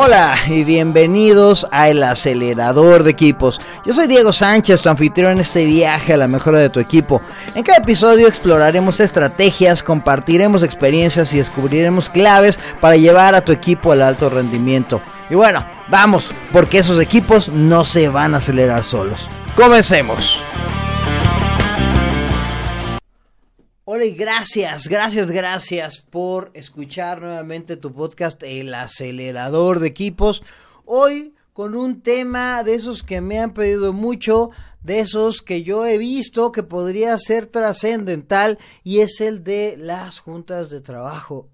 Hola y bienvenidos a El Acelerador de Equipos. Yo soy Diego Sánchez, tu anfitrión en este viaje a la mejora de tu equipo. En cada episodio exploraremos estrategias, compartiremos experiencias y descubriremos claves para llevar a tu equipo al alto rendimiento. Y bueno, vamos, porque esos equipos no se van a acelerar solos. Comencemos. Hola y gracias, gracias, gracias por escuchar nuevamente tu podcast El acelerador de equipos. Hoy con un tema de esos que me han pedido mucho, de esos que yo he visto que podría ser trascendental y es el de las juntas de trabajo.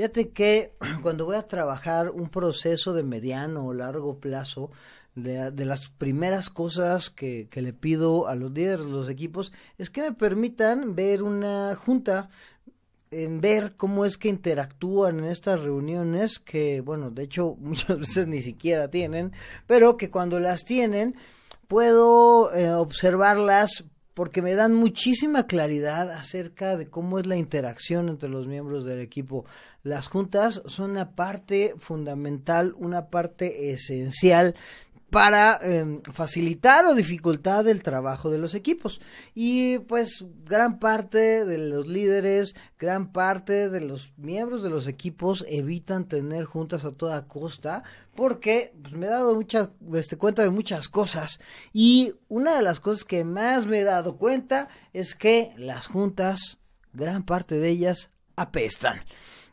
Fíjate que cuando voy a trabajar un proceso de mediano o largo plazo, de, las primeras cosas que, que, le pido a los líderes de los equipos es que me permitan ver una junta, en ver cómo es que interactúan en estas reuniones que, bueno, de hecho muchas veces ni siquiera tienen, pero que cuando las tienen puedo eh, observarlas porque me dan muchísima claridad acerca de cómo es la interacción entre los miembros del equipo. Las juntas son una parte fundamental, una parte esencial para em, facilitar o dificultar el trabajo de los equipos. Y pues gran parte de los líderes, gran parte de los miembros de los equipos evitan tener juntas a toda costa porque pues, me he dado mucha, este, cuenta de muchas cosas. Y una de las cosas que más me he dado cuenta es que las juntas, gran parte de ellas, apestan.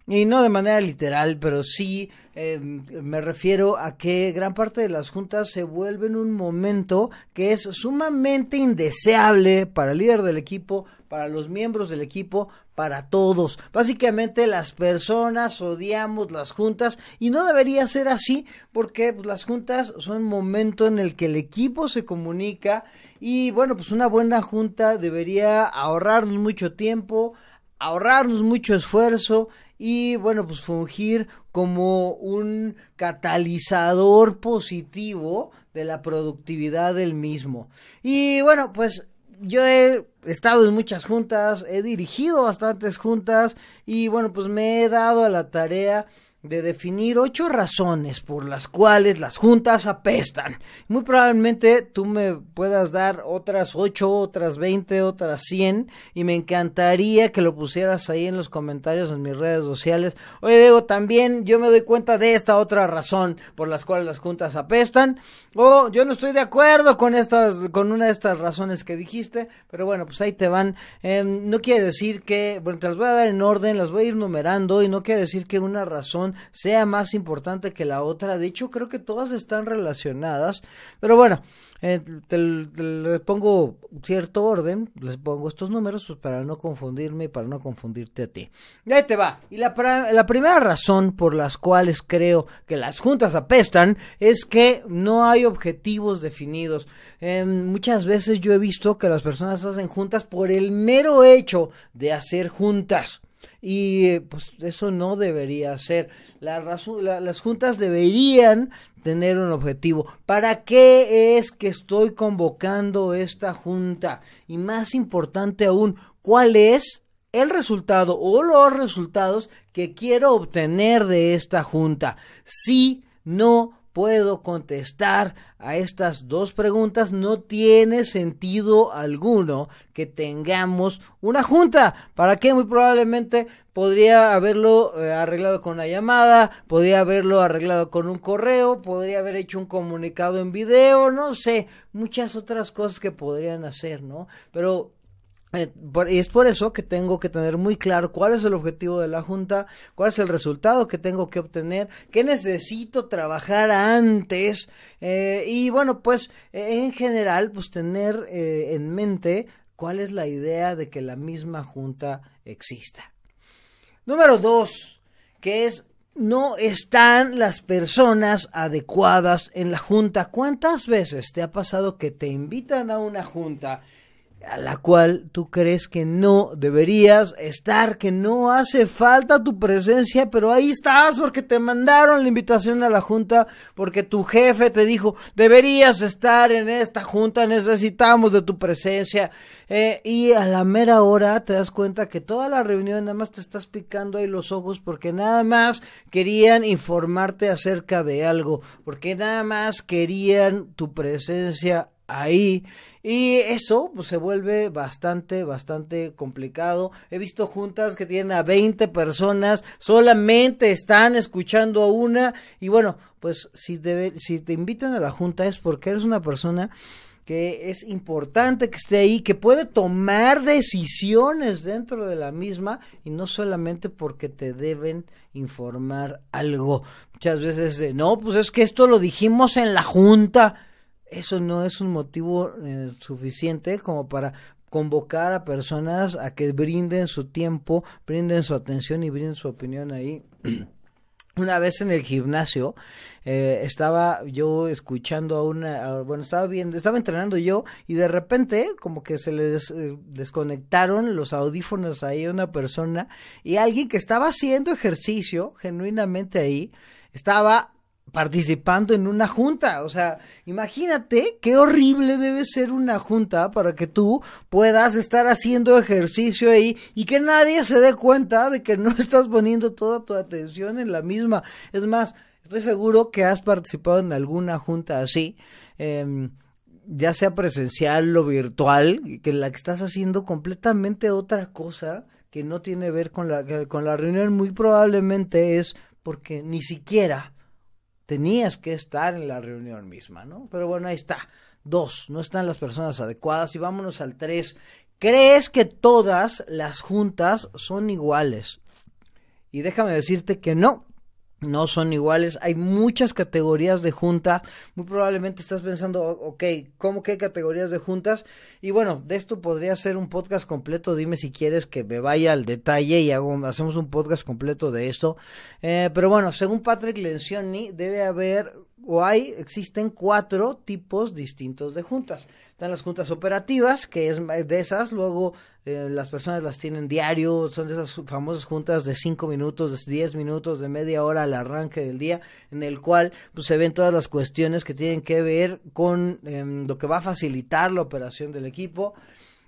Y no de manera literal, pero sí em, me refiero a que gran parte de las juntas se vuelven un momento que es sumamente indeseable para el líder del equipo, para los miembros del equipo, para todos. Básicamente las personas odiamos las juntas y no debería ser así porque pues, las juntas son un momento en el que el equipo se comunica y bueno, pues una buena junta debería ahorrarnos mucho tiempo, ahorrarnos mucho esfuerzo y bueno, pues fungir como un catalizador positivo de la productividad del mismo. Y bueno, pues yo he estado en muchas juntas, he dirigido bastantes juntas y bueno, pues me he dado a la tarea de definir ocho razones por las cuales las juntas apestan. Muy probablemente tú me puedas dar otras ocho, otras veinte, otras cien y me encantaría que lo pusieras ahí en los comentarios en mis redes sociales. Oye Diego, también yo me doy cuenta de esta otra razón por las cuales las juntas apestan o yo no estoy de acuerdo con estas, con una de estas razones que dijiste, pero bueno, pues ahí te van. Em, no quiere decir que, bueno, te las voy a dar en orden, las voy a ir numerando y no quiere decir que una razón sea más importante que la otra. De hecho, creo que todas están relacionadas. Pero bueno, eh, les pongo cierto orden, les pongo estos números pues, para no confundirme y para no confundirte a ti. Y ahí te va. Y la, la primera razón por las cuales creo que las juntas apestan es que no hay objetivos definidos. muchas veces yo he visto que las personas hacen juntas por el mero hecho de hacer juntas. Y pues eso no debería ser. La las juntas deberían tener un objetivo. ¿Para qué es que estoy convocando esta junta? Y más importante aún, ¿cuál es el resultado o los resultados que quiero obtener de esta junta? Si no puedo contestar a estas dos preguntas, no tiene sentido alguno que tengamos una junta. ¿Para qué? Muy probablemente podría haberlo eh, arreglado con una llamada, podría haberlo arreglado con un correo, podría haber hecho un comunicado en video, no sé, muchas otras cosas que podrían hacer, ¿no? Pero eh, y es por eso que tengo que tener muy claro cuál es el objetivo de la Junta, cuál es el resultado que tengo que obtener, qué necesito trabajar antes eh, y bueno, pues eh, en general, pues tener en mente cuál es la idea de que la misma Junta exista. Número dos, que es no están las personas adecuadas en la Junta. ¿Cuántas veces te ha pasado que te invitan a una Junta? A la cual tú crees que no deberías estar, que no hace falta tu presencia, pero ahí estás porque te mandaron la invitación a la junta, porque tu jefe te dijo, deberías estar en esta junta, necesitamos de tu presencia, eh, y a la mera hora te das cuenta que toda la reunión nada más te estás picando ahí los ojos porque nada más querían informarte acerca de algo, porque nada más querían tu presencia ahí. Y eso pues, se vuelve bastante, bastante complicado. He visto juntas que tienen a 20 personas, solamente están escuchando a una. Y bueno, pues si, debe, si te invitan a la junta es porque eres una persona que es importante que esté ahí, que puede tomar decisiones dentro de la misma y no solamente porque te deben informar algo. Muchas veces, no, pues es que esto lo dijimos en la junta eso no es un motivo eh, suficiente como para convocar a personas a que brinden su tiempo, brinden su atención y brinden su opinión ahí. Una vez en el gimnasio eh, estaba yo escuchando a una, bueno, estaba viendo, estaba entrenando yo y de repente como que se le eh, desconectaron los audífonos ahí a una persona y alguien que estaba haciendo ejercicio genuinamente ahí estaba participando en una junta. O sea, imagínate qué horrible debe ser una junta para que tú puedas estar haciendo ejercicio ahí y que nadie se dé cuenta de que no estás poniendo toda tu atención en la misma. Es más, estoy seguro que has participado en alguna junta así. Em, ya sea presencial o virtual, que la que estás haciendo completamente otra cosa que no tiene que ver con la, con la reunión, muy probablemente es porque ni siquiera tenías que estar en la reunión misma, ¿no? Pero bueno, ahí está. Dos, no están las personas adecuadas. Y vámonos al tres. ¿Crees que todas las juntas son iguales? Y déjame decirte que no no son iguales. Hay muchas categorías de junta. Muy probablemente estás pensando, ok, ¿cómo que hay categorías de juntas? Y bueno, de esto podría ser un podcast completo. Dime si quieres que me vaya al detalle y hago, hacemos un podcast completo de esto. Eh, pero bueno, según Patrick Lencioni, debe haber o hay, existen cuatro tipos distintos de juntas. Están las juntas operativas, que es de esas, luego eh, las personas las tienen diario, son de esas famosas juntas de cinco minutos, de diez minutos, de media hora al arranque del día, en el cual pues, se ven todas las cuestiones que tienen que ver con em, lo que va a facilitar la operación del equipo.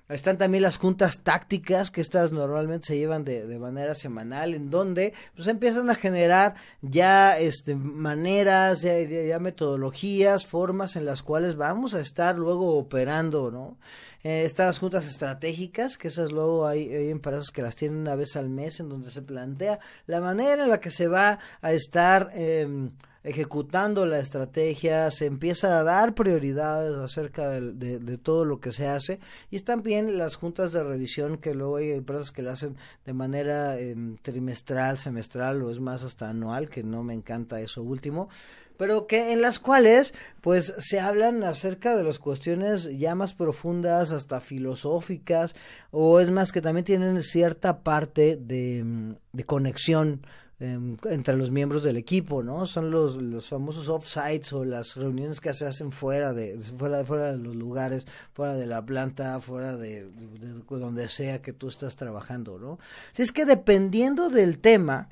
Están también las juntas tácticas, que estas normalmente se llevan de, de manera semanal, en donde pues empiezan a generar ya este, maneras, ya, ya, metodologías, formas en las cuales vamos a estar luego operando, ¿no? Eh, estas juntas estratégicas, que esas luego hay, hay, empresas que las tienen una vez al mes, en donde se plantea la manera en la que se va a estar... Eh, ejecutando la estrategia, se empieza a dar prioridades acerca de, todo lo que se hace. Y están bien las juntas de revisión que luego hay empresas que lo hacen de manera eh, trimestral, semestral o es más hasta anual, que no me encanta eso último, pero que en las cuales pues se hablan acerca de las cuestiones ya más profundas hasta filosóficas o es más que también tienen cierta parte de, de conexión Em, entre los miembros del equipo, ¿no? Son los, los famosos offsites o las reuniones que se hacen fuera de, fuera, fuera de los lugares, fuera de la planta, fuera de, donde sea que tú estás trabajando, ¿no? Si es que dependiendo del tema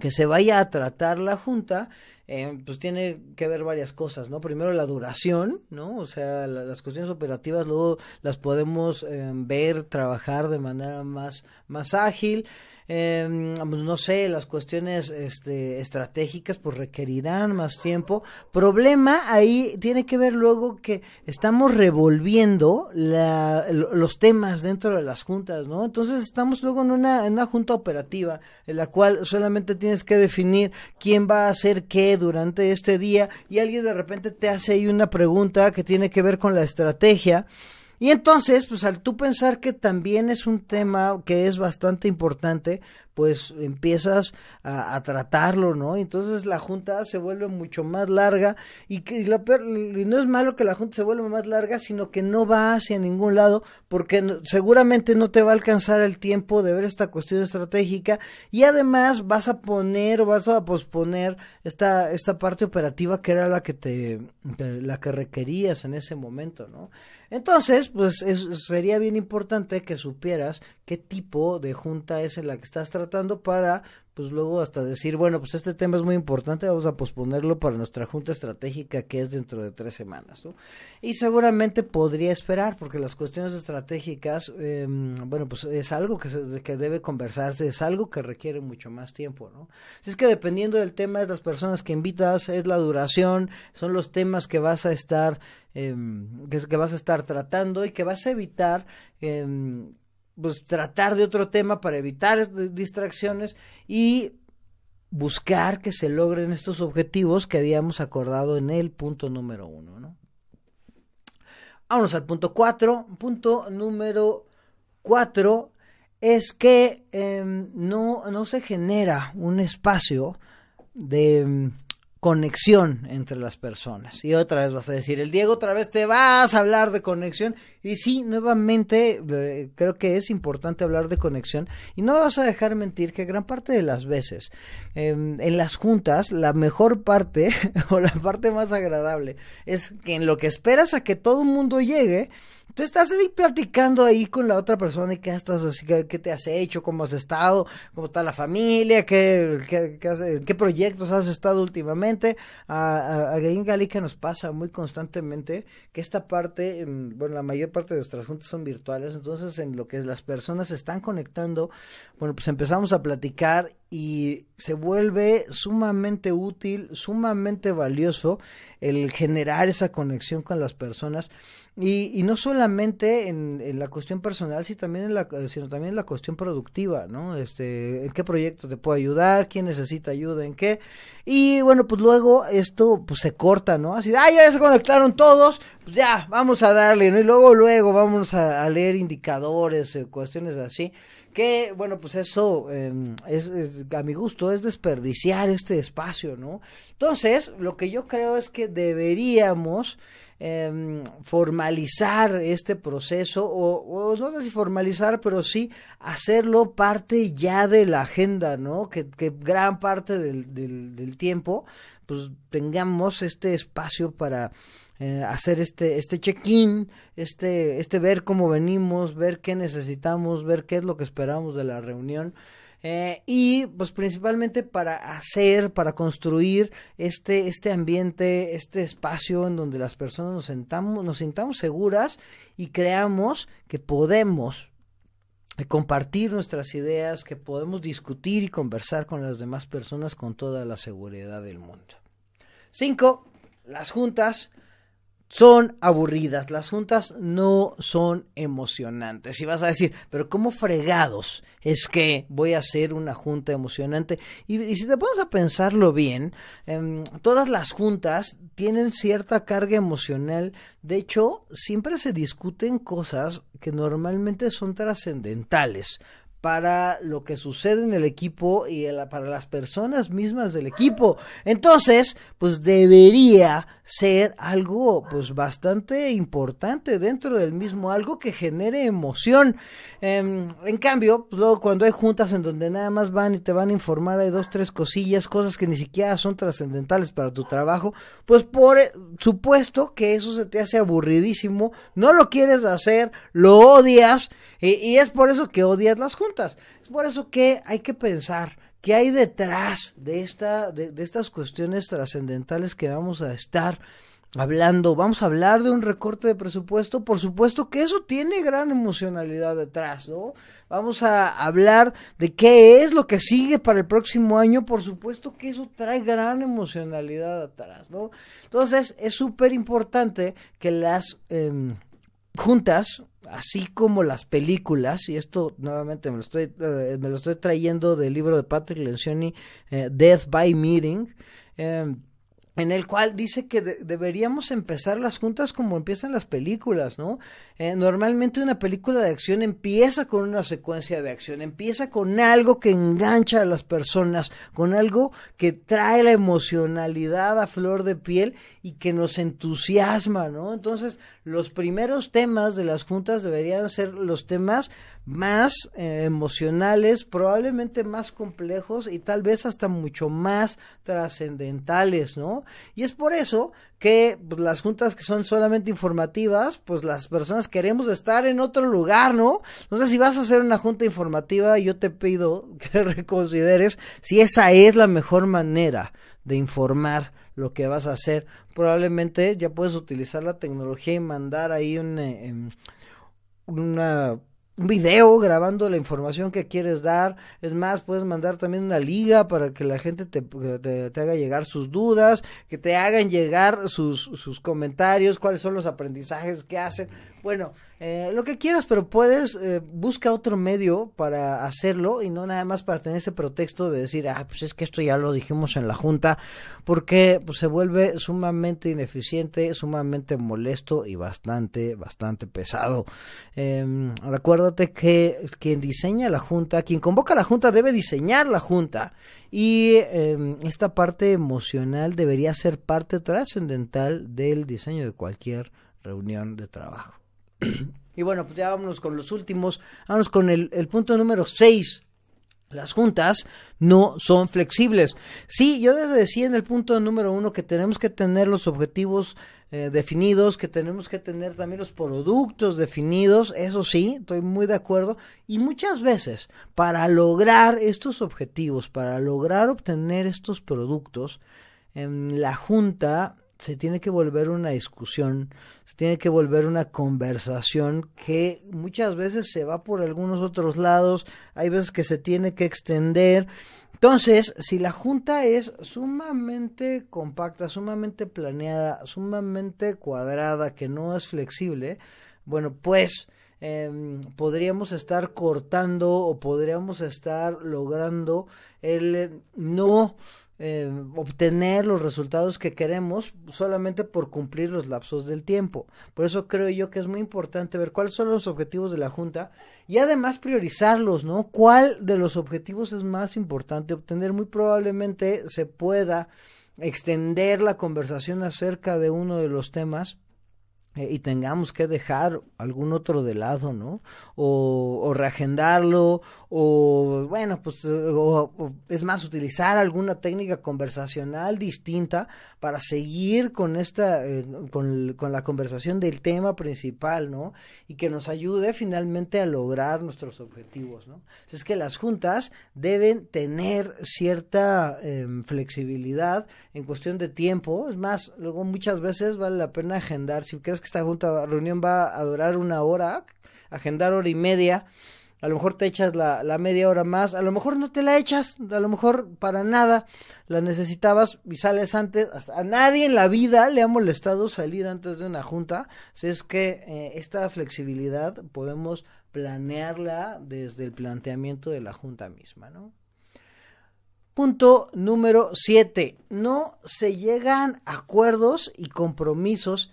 que se vaya a tratar la junta, eh, pues tiene que ver varias cosas, ¿no? Primero la duración, ¿no? O sea, las cuestiones operativas luego las podemos em, ver, trabajar de manera más, más ágil. Eh, no sé, las cuestiones este, estratégicas pues requerirán más tiempo. Problema ahí tiene que ver luego que estamos revolviendo la, los temas dentro de las juntas, ¿no? Entonces estamos luego en una, en una junta operativa en la cual solamente tienes que definir quién va a hacer qué durante este día y alguien de repente te hace ahí una pregunta que tiene que ver con la estrategia. Y entonces, pues al tú pensar que también es un tema que es bastante importante, pues empiezas a, tratarlo, ¿no? Entonces la junta se vuelve mucho más larga y, que, no es malo que la junta se vuelva más larga, sino que no va hacia ningún lado porque seguramente no te va a alcanzar el tiempo de ver esta cuestión estratégica y además vas a poner o vas a posponer esta, esta parte operativa que era la que te la que requerías en ese momento, ¿no? Entonces, Entonces, pues sería bien importante que supieras qué tipo de junta es en la que estás tratando para pues luego hasta decir, bueno, pues este tema es muy importante, vamos a posponerlo para nuestra junta estratégica que es dentro de tres semanas, ¿no? Y seguramente podría esperar, porque las cuestiones estratégicas, em, bueno, pues es algo que, que debe conversarse, es algo que requiere mucho más tiempo, ¿no? es que dependiendo del tema, es las personas que invitas, es la duración, son los temas que vas a estar, em, que, que, vas a estar tratando y que vas a evitar, em, pues tratar de otro tema para evitar distracciones y buscar que se logren estos objetivos que habíamos acordado en el punto número uno, ¿no? Vámonos al punto cuatro. Punto número cuatro es que em, no, no se genera un espacio de conexión entre las personas. Y otra vez vas a decir, el Diego, otra vez te vas a hablar de conexión. Y sí, nuevamente eh, creo que es importante hablar de conexión. Y no vas a dejar mentir que gran parte de las veces em, en las juntas, la mejor parte o la parte más agradable es que en lo que esperas a que todo el mundo llegue, Tú estás ahí platicando ahí con la otra persona y qué estás así, qué, te has hecho, cómo has estado, cómo está la familia, qué, qué, qué, proyectos has estado últimamente. A, a, a nos pasa muy constantemente que esta parte, bueno, la mayor parte de nuestras juntas son virtuales, entonces en lo que las personas se están conectando, bueno, pues empezamos a platicar y se vuelve sumamente útil, sumamente valioso el generar esa conexión con las personas y, y no solamente en, en, la cuestión personal, sino también en la, sino también en la cuestión productiva, ¿no? Este, en qué proyecto te puedo ayudar, quién necesita ayuda, en qué. Y bueno, pues luego esto pues se corta, ¿no? Así, ah, ya se conectaron todos, pues ya, vamos a darle, ¿no? Y luego, luego vamos a, leer indicadores, eh, cuestiones así que bueno pues eso em, es, a mi gusto es desperdiciar este espacio no entonces lo que yo creo es que deberíamos em, formalizar este proceso o, no sé si formalizar pero sí hacerlo parte ya de la agenda no que, que gran parte del, del, del tiempo pues tengamos este espacio para eh, hacer este, este check-in, este, este ver cómo venimos, ver qué necesitamos, ver qué es lo que esperamos de la reunión. Eh, y pues principalmente para hacer, para construir este, este ambiente, este espacio en donde las personas nos sentamos, nos sintamos seguras y creamos que podemos compartir nuestras ideas, que podemos discutir y conversar con las demás personas con toda la seguridad del mundo. Cinco, las juntas son aburridas, las juntas no son emocionantes. Y vas a decir, pero ¿cómo fregados es que voy a hacer una junta emocionante? Y, si te pones a pensarlo bien, em, todas las juntas tienen cierta carga emocional. De hecho, siempre se discuten cosas que normalmente son trascendentales para lo que sucede en el equipo y para las personas mismas del equipo. Entonces, pues debería ser algo pues bastante importante dentro del mismo, algo que genere emoción. Em, en cambio, pues luego cuando hay juntas en donde nada más van y te van a informar, hay dos, tres cosillas, cosas que ni siquiera son trascendentales para tu trabajo, pues por eh, supuesto que eso se te hace aburridísimo, no lo quieres hacer, lo odias y, es por eso que odias las juntas. Es por eso que hay que pensar qué hay detrás de, esta, de, estas cuestiones trascendentales que vamos a estar hablando. Vamos a hablar de un recorte de presupuesto. Por supuesto que eso tiene gran emocionalidad detrás, ¿no? Vamos a hablar de qué es lo que sigue para el próximo año. Por supuesto que eso trae gran emocionalidad atrás, ¿no? Entonces es súper importante que las em, juntas así como las películas, y esto nuevamente me lo estoy, eh, me lo estoy trayendo del libro de Patrick Lencioni, eh, Death by Meeting, eh, en el cual dice que deberíamos empezar las juntas como empiezan las películas, ¿no? Eh, normalmente una película de acción empieza con una secuencia de acción, empieza con algo que engancha a las personas, con algo que trae la emocionalidad a flor de piel y que nos entusiasma, ¿no? Entonces, los primeros temas de las juntas deberían ser los temas más eh, emocionales, probablemente más complejos y tal vez hasta mucho más trascendentales, ¿no? Y es por eso que pues, las juntas que son solamente informativas, pues las personas queremos estar en otro lugar, ¿no? No sé si vas a hacer una junta informativa, yo te pido que reconsideres si esa es la mejor manera de informar lo que vas a hacer. Probablemente ya puedes utilizar la tecnología y mandar ahí un, eh, una un video grabando la información que quieres dar. Es más, puedes mandar también una liga para que la gente te, te, haga llegar sus dudas, que te hagan llegar sus, sus comentarios, cuáles son los aprendizajes que hacen. Bueno, eh, lo que quieras, pero puedes, eh, busca otro medio para hacerlo y no nada más para tener ese pretexto de decir, ah, pues es que esto ya lo dijimos en la junta, porque pues, se vuelve sumamente ineficiente, sumamente molesto y bastante, bastante pesado. Eh, que quien diseña la junta, quien convoca la junta debe diseñar la junta y em, esta parte emocional debería ser parte trascendental del diseño de cualquier reunión de trabajo. y bueno, pues ya vámonos con los últimos. Vámonos con el, punto número 6. Las juntas no son flexibles. Sí, yo decía en el punto número uno que tenemos que tener los objetivos eh, definidos, que tenemos que tener también los productos definidos, eso sí, estoy muy de acuerdo. Y muchas veces, para lograr estos objetivos, para lograr obtener estos productos, en la junta se tiene que volver una discusión, tiene que volver una conversación que muchas veces se va por algunos otros lados, hay veces que se tiene que extender. Entonces, si la junta es sumamente compacta, sumamente planeada, sumamente cuadrada, que no es flexible, bueno, pues em, podríamos estar cortando o podríamos estar logrando el no eh, obtener los resultados que queremos solamente por cumplir los lapsos del tiempo. Por eso creo yo que es muy importante ver cuáles son los objetivos de la Junta y además priorizarlos, ¿no? ¿Cuál de los objetivos es más importante obtener? Muy probablemente se pueda extender la conversación acerca de uno de los temas eh, y tengamos que dejar algún otro de lado, ¿no? O, o reagendarlo, o bueno, pues es más, utilizar alguna técnica conversacional distinta para seguir con esta, eh, con, con, la conversación del tema principal, ¿no? Y que nos ayude finalmente a lograr nuestros objetivos, ¿no? Es que las juntas deben tener cierta em, flexibilidad en cuestión de tiempo, es más, luego muchas veces vale la pena agendar, si crees que esta junta, reunión va a durar una hora, agendar hora y media, a lo mejor te echas la, la, media hora más, a lo mejor no te la echas, a lo mejor para nada la necesitabas y sales antes. A nadie en la vida le ha molestado salir antes de una junta, si es que eh, esta flexibilidad podemos planearla desde el planteamiento de la junta misma. Punto número 7. No se llegan acuerdos y compromisos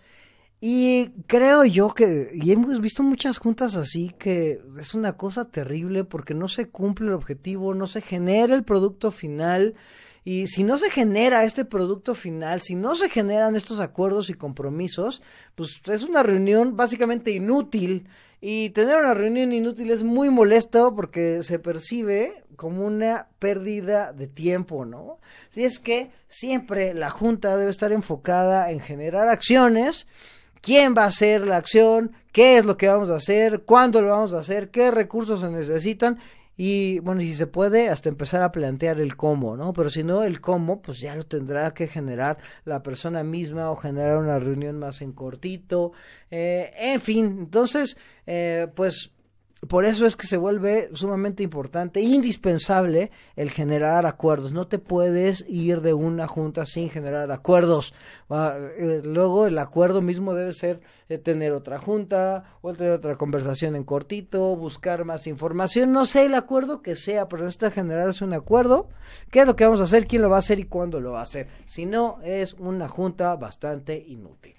y creo yo que, y hemos visto muchas juntas así, que es una cosa terrible porque no se cumple el objetivo, no se genera el producto final. Y si no se genera este producto final, si no se generan estos acuerdos y compromisos, pues es una reunión básicamente inútil. Y tener una reunión inútil es muy molesto porque se percibe como una pérdida de tiempo, ¿no? Si es que siempre la junta debe estar enfocada en generar acciones quién va a hacer la acción, qué es lo que vamos a hacer, cuándo lo vamos a hacer, qué recursos se necesitan y bueno, si se puede, hasta empezar a plantear el cómo, ¿no? Pero si no, el cómo, pues ya lo tendrá que generar la persona misma o generar una reunión más en cortito, eh, en fin, entonces, eh, pues por eso es que se vuelve sumamente importante, indispensable el generar acuerdos. No te puedes ir de una junta sin generar acuerdos. Eh, luego el acuerdo mismo debe ser tener otra junta o tener otra conversación en cortito, buscar más información. No sé el acuerdo que sea, pero necesita generarse un acuerdo. ¿Qué es lo que vamos a hacer? ¿Quién lo va a hacer y cuándo lo va a hacer? Si no, es una junta bastante inútil.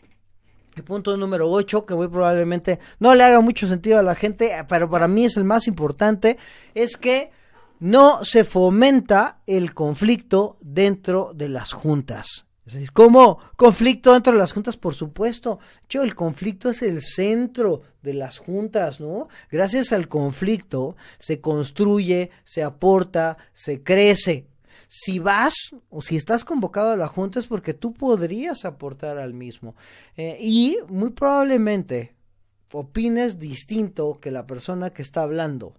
El punto número 8, que muy probablemente no le haga mucho sentido a la gente, pero para mí es el más importante, es que no se fomenta el conflicto dentro de las juntas. ¿Cómo? ¿Conflicto dentro de las juntas? Por supuesto. Yo, el conflicto es el centro de las juntas, ¿no? Gracias al conflicto se construye, se aporta, se crece. Si vas o si estás convocado a la junta es porque tú podrías aportar al mismo. Eh, y muy probablemente opines distinto que la persona que está hablando.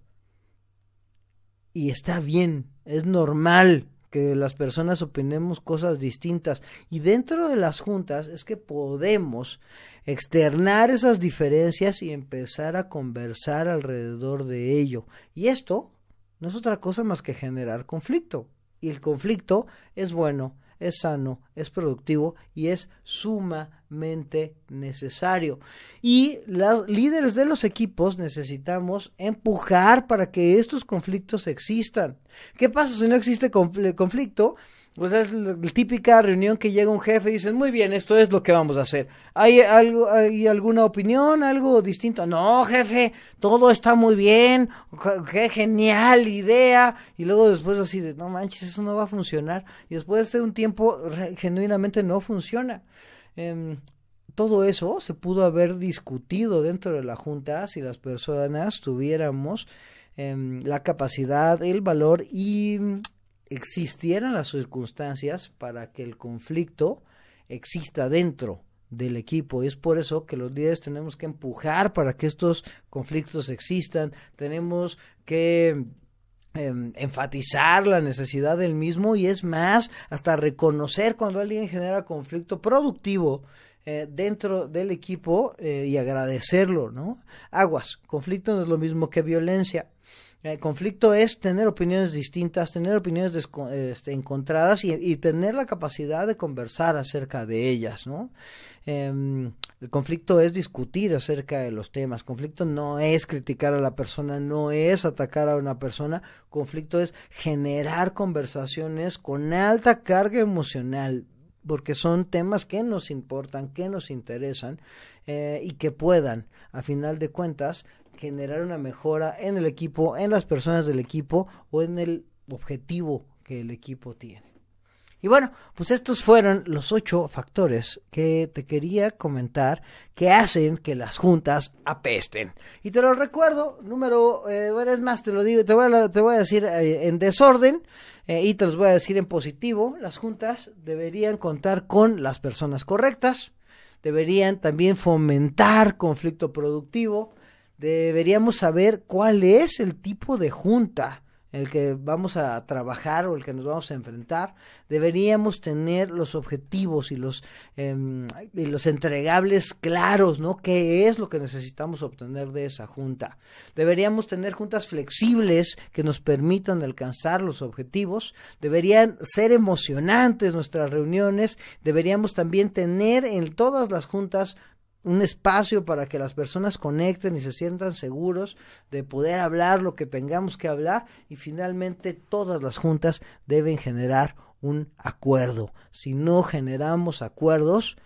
Y está bien, es normal que las personas opinemos cosas distintas. Y dentro de las juntas es que podemos externar esas diferencias y empezar a conversar alrededor de ello. Y esto no es otra cosa más que generar conflicto. Y el conflicto es bueno, es sano, es productivo y es sumamente necesario. Y los líderes de los equipos necesitamos empujar para que estos conflictos existan. ¿Qué pasa si no existe conflicto? Pues es la típica reunión que llega un jefe y dicen, muy bien, esto es lo que vamos a hacer. ¿Hay, algo, ¿Hay alguna opinión, algo distinto? No, jefe, todo está muy bien, qué genial idea. Y luego después así de, no manches, eso no va a funcionar. Y después de un tiempo, genuinamente no funciona. Em, todo eso se pudo haber discutido dentro de la Junta si las personas tuviéramos em, la capacidad, el valor y existieran las circunstancias para que el conflicto exista dentro del equipo y es por eso que los líderes tenemos que empujar para que estos conflictos existan, tenemos que em, enfatizar la necesidad del mismo y es más, hasta reconocer cuando alguien genera conflicto productivo eh, dentro del equipo eh, y agradecerlo, ¿no? Aguas, conflicto no es lo mismo que violencia. El conflicto es tener opiniones distintas, tener opiniones este, encontradas y, tener la capacidad de conversar acerca de ellas, ¿no? Em, el conflicto es discutir acerca de los temas. Conflicto no es criticar a la persona, no es atacar a una persona. Conflicto es generar conversaciones con alta carga emocional, porque son temas que nos importan, que nos interesan eh, y que puedan, a final de cuentas, generar una mejora en el equipo, en las personas del equipo o en el objetivo que el equipo tiene. Y bueno, pues estos fueron los ocho factores que te quería comentar que hacen que las juntas apesten. Y te lo recuerdo, número, eh, bueno, es más, te lo digo, te voy a, te voy a decir eh, en desorden eh, y te los voy a decir en positivo. Las juntas deberían contar con las personas correctas, deberían también fomentar conflicto productivo, deberíamos saber cuál es el tipo de junta el que vamos a trabajar o el que nos vamos a enfrentar, deberíamos tener los objetivos y los, em, y los entregables claros, ¿no? ¿Qué es lo que necesitamos obtener de esa junta? Deberíamos tener juntas flexibles que nos permitan alcanzar los objetivos, deberían ser emocionantes nuestras reuniones, deberíamos también tener en todas las juntas un espacio para que las personas conecten y se sientan seguros de poder hablar lo que tengamos que hablar y finalmente todas las juntas deben generar un acuerdo. Si no generamos acuerdos,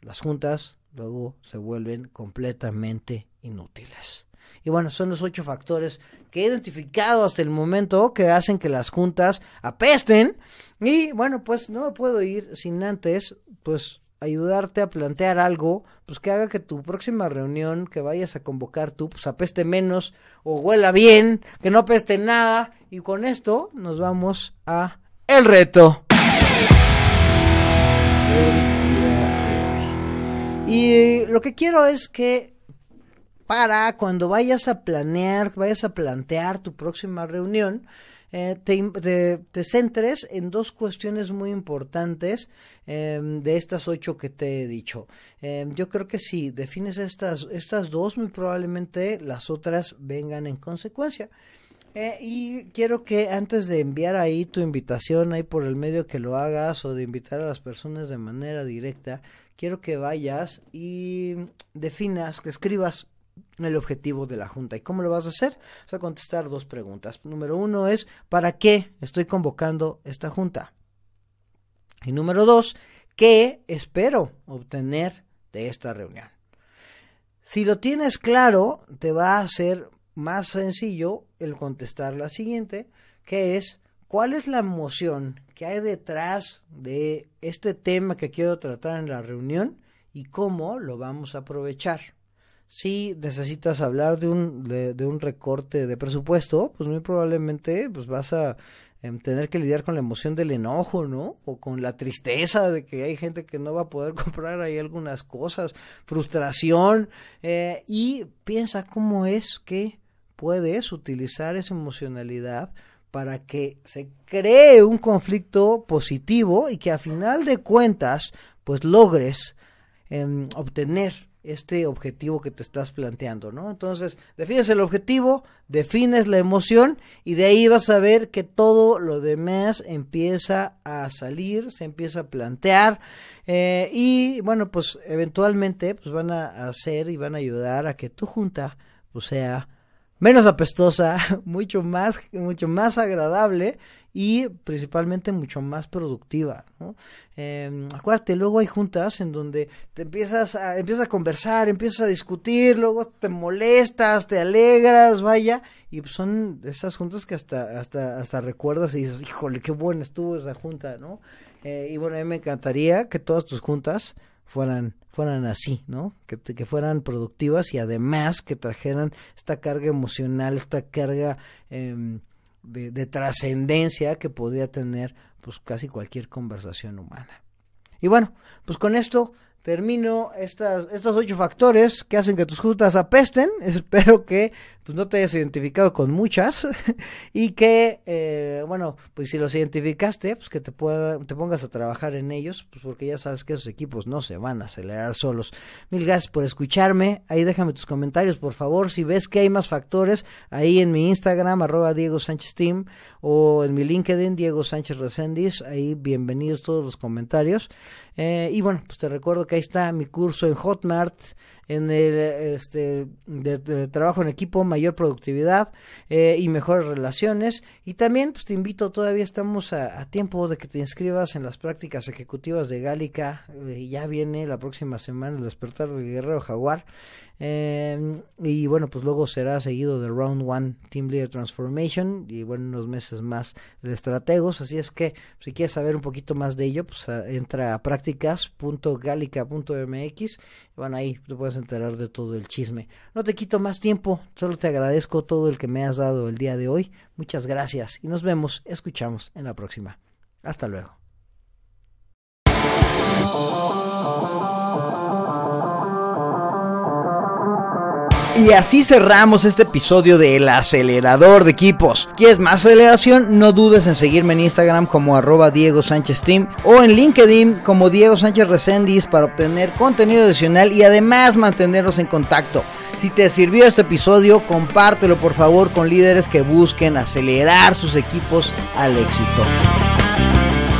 las juntas luego se vuelven completamente inútiles. Y bueno, son los ocho factores que he identificado hasta el momento que hacen que las juntas apesten. Y bueno, pues no me puedo ir sin antes, pues ayudarte a plantear algo, pues que haga que tu próxima reunión que vayas a convocar tú, pues apeste menos o huela bien, que no apeste nada. Y con esto nos vamos a el reto. Y lo que quiero es que para cuando vayas a planear, vayas a plantear tu próxima reunión, eh, te, centres en dos cuestiones muy importantes em, de estas ocho que te he dicho. Em, yo creo que si defines estas, estas dos, muy probablemente las otras vengan en consecuencia. Eh, y quiero que antes de enviar ahí tu invitación, ahí por el medio que lo hagas o de invitar a las personas de manera directa, quiero que vayas y definas, que escribas el objetivo de la Junta. ¿Y cómo lo vas a hacer? Vas a contestar dos preguntas. Número uno es, ¿para qué estoy convocando esta Junta? Y número dos, ¿qué espero obtener de esta reunión? Si lo tienes claro, te va a ser más sencillo el contestar la siguiente, que es cuál es la emoción que hay detrás de este tema que quiero tratar en la reunión y cómo lo vamos a aprovechar. Si necesitas hablar de un, de, un recorte de presupuesto, pues muy probablemente pues vas a em, tener que lidiar con la emoción del enojo, ¿no? O con la tristeza de que hay gente que no va a poder comprar ahí algunas cosas, frustración, eh, y piensa cómo es que puedes utilizar esa emocionalidad para que se cree un conflicto positivo y que a final de cuentas pues logres em, obtener este objetivo que te estás planteando, ¿no? Entonces, defines el objetivo, defines la emoción y de ahí vas a ver que todo lo demás empieza a salir, se empieza a plantear eh, y bueno, pues eventualmente pues van a hacer y van a ayudar a que tu junta pues sea menos apestosa, mucho más, mucho más agradable y principalmente mucho más productiva. ¿no? Eh, acuérdate, luego hay juntas en donde te empiezas a, empiezas a conversar, empiezas a discutir, luego te molestas, te alegras, vaya, y son esas juntas que hasta, hasta, hasta recuerdas y dices, híjole, qué buena estuvo esa junta, ¿no? Eh, y bueno, a mí me encantaría que todas tus juntas fueran fueran así, ¿no? Que, que fueran productivas y además que trajeran esta carga emocional, esta carga em, de, de trascendencia que podría tener pues casi cualquier conversación humana. Y bueno, pues con esto termino estas, estos ocho factores que hacen que tus juntas apesten. Espero que pues, no te hayas identificado con muchas y que, eh, bueno, pues si los identificaste, pues que te, pueda, te pongas a trabajar en ellos, pues porque ya sabes que esos equipos no se van a acelerar solos. Mil gracias por escucharme. Ahí déjame tus comentarios, por favor. Si ves que hay más factores, ahí en mi Instagram, arroba Diego Sánchez Team, o en mi LinkedIn, Diego Sánchez Reséndiz. Ahí bienvenidos todos los comentarios. Eh, y bueno, pues te recuerdo que ahí está mi curso en Hotmart, en el este, de, trabajo en equipo, mayor productividad eh, y mejores relaciones. Y también pues te invito, todavía estamos a, tiempo de que te inscribas en las prácticas ejecutivas de Gálica. Eh, ya viene la próxima semana el despertar del guerrero jaguar. Eh, y bueno, pues luego será seguido de Round One Team Leader Transformation y bueno, unos meses más de estrategos. Así es que si quieres saber un poquito más de ello, pues entra a prácticas.galica.mx. Bueno, ahí te puedes enterar de todo el chisme. No te quito más tiempo, solo te agradezco todo el que me has dado el día de hoy. Muchas gracias y nos vemos, escuchamos en la próxima. Hasta luego. Y así cerramos este episodio de El Acelerador de Equipos. ¿Quieres más aceleración? No dudes en seguirme en Instagram como arroba Diego Sánchez Team o en LinkedIn como Diego Sánchez Recendis para obtener contenido adicional y además mantenernos en contacto. Si te sirvió este episodio, compártelo por favor con líderes que busquen acelerar sus equipos al éxito.